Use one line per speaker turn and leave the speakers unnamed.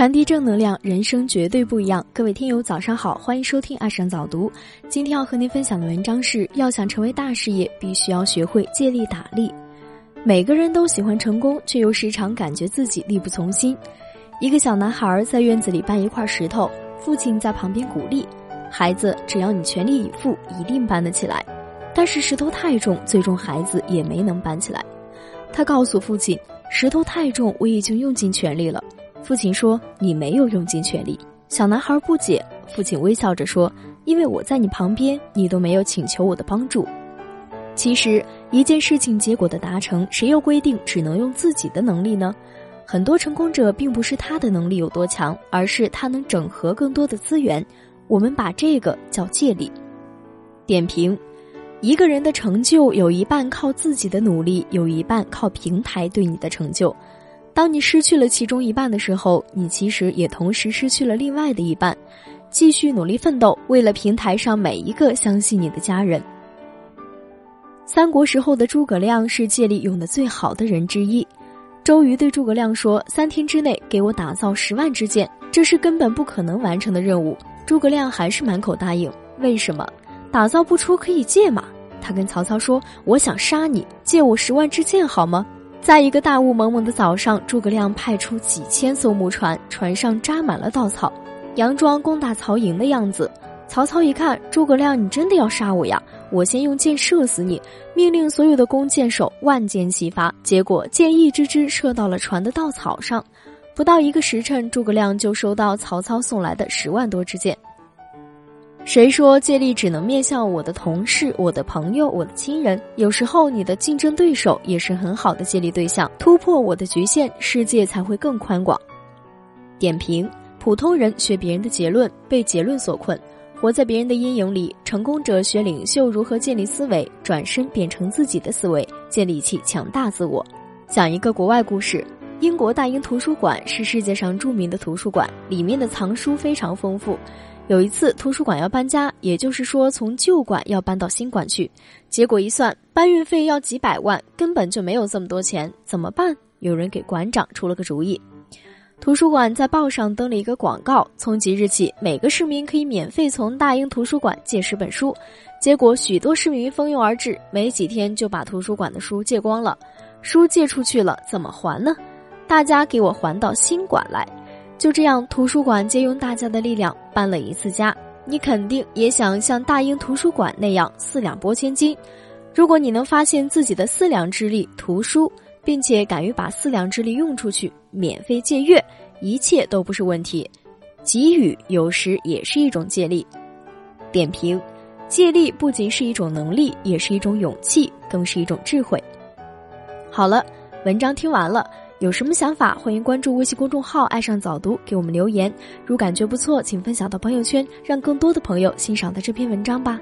传递正能量，人生绝对不一样。各位听友，早上好，欢迎收听《爱上早读》。今天要和您分享的文章是：要想成为大事业，必须要学会借力打力。每个人都喜欢成功，却又时常感觉自己力不从心。一个小男孩在院子里搬一块石头，父亲在旁边鼓励：“孩子，只要你全力以赴，一定搬得起来。”但是石头太重，最终孩子也没能搬起来。他告诉父亲：“石头太重，我已经用尽全力了。”父亲说：“你没有用尽全力。”小男孩不解，父亲微笑着说：“因为我在你旁边，你都没有请求我的帮助。”其实，一件事情结果的达成，谁又规定只能用自己的能力呢？很多成功者并不是他的能力有多强，而是他能整合更多的资源。我们把这个叫借力。点评：一个人的成就有一半靠自己的努力，有一半靠平台对你的成就。当你失去了其中一半的时候，你其实也同时失去了另外的一半。继续努力奋斗，为了平台上每一个相信你的家人。三国时候的诸葛亮是借力用的最好的人之一。周瑜对诸葛亮说：“三天之内给我打造十万支箭，这是根本不可能完成的任务。”诸葛亮还是满口答应。为什么？打造不出可以借吗？他跟曹操说：“我想杀你，借我十万支箭好吗？”在一个大雾蒙蒙的早上，诸葛亮派出几千艘木船，船上扎满了稻草，佯装攻打曹营的样子。曹操一看，诸葛亮，你真的要杀我呀？我先用箭射死你！命令所有的弓箭手万箭齐发，结果箭一支支射到了船的稻草上。不到一个时辰，诸葛亮就收到曹操送来的十万多支箭。谁说借力只能面向我的同事、我的朋友、我的亲人？有时候你的竞争对手也是很好的借力对象。突破我的局限，世界才会更宽广。点评：普通人学别人的结论，被结论所困，活在别人的阴影里；成功者学领袖如何建立思维，转身变成自己的思维，建立起强大自我。讲一个国外故事：英国大英图书馆是世界上著名的图书馆，里面的藏书非常丰富。有一次，图书馆要搬家，也就是说从旧馆要搬到新馆去。结果一算，搬运费要几百万，根本就没有这么多钱，怎么办？有人给馆长出了个主意。图书馆在报上登了一个广告，从即日起，每个市民可以免费从大英图书馆借十本书。结果许多市民蜂拥而至，没几天就把图书馆的书借光了。书借出去了，怎么还呢？大家给我还到新馆来。就这样，图书馆借用大家的力量搬了一次家。你肯定也想像大英图书馆那样四两拨千斤。如果你能发现自己的四两之力图书，并且敢于把四两之力用出去，免费借阅，一切都不是问题。给予有时也是一种借力。点评：借力不仅是一种能力，也是一种勇气，更是一种智慧。好了，文章听完了。有什么想法，欢迎关注微信公众号“爱上早读”，给我们留言。如感觉不错，请分享到朋友圈，让更多的朋友欣赏到这篇文章吧。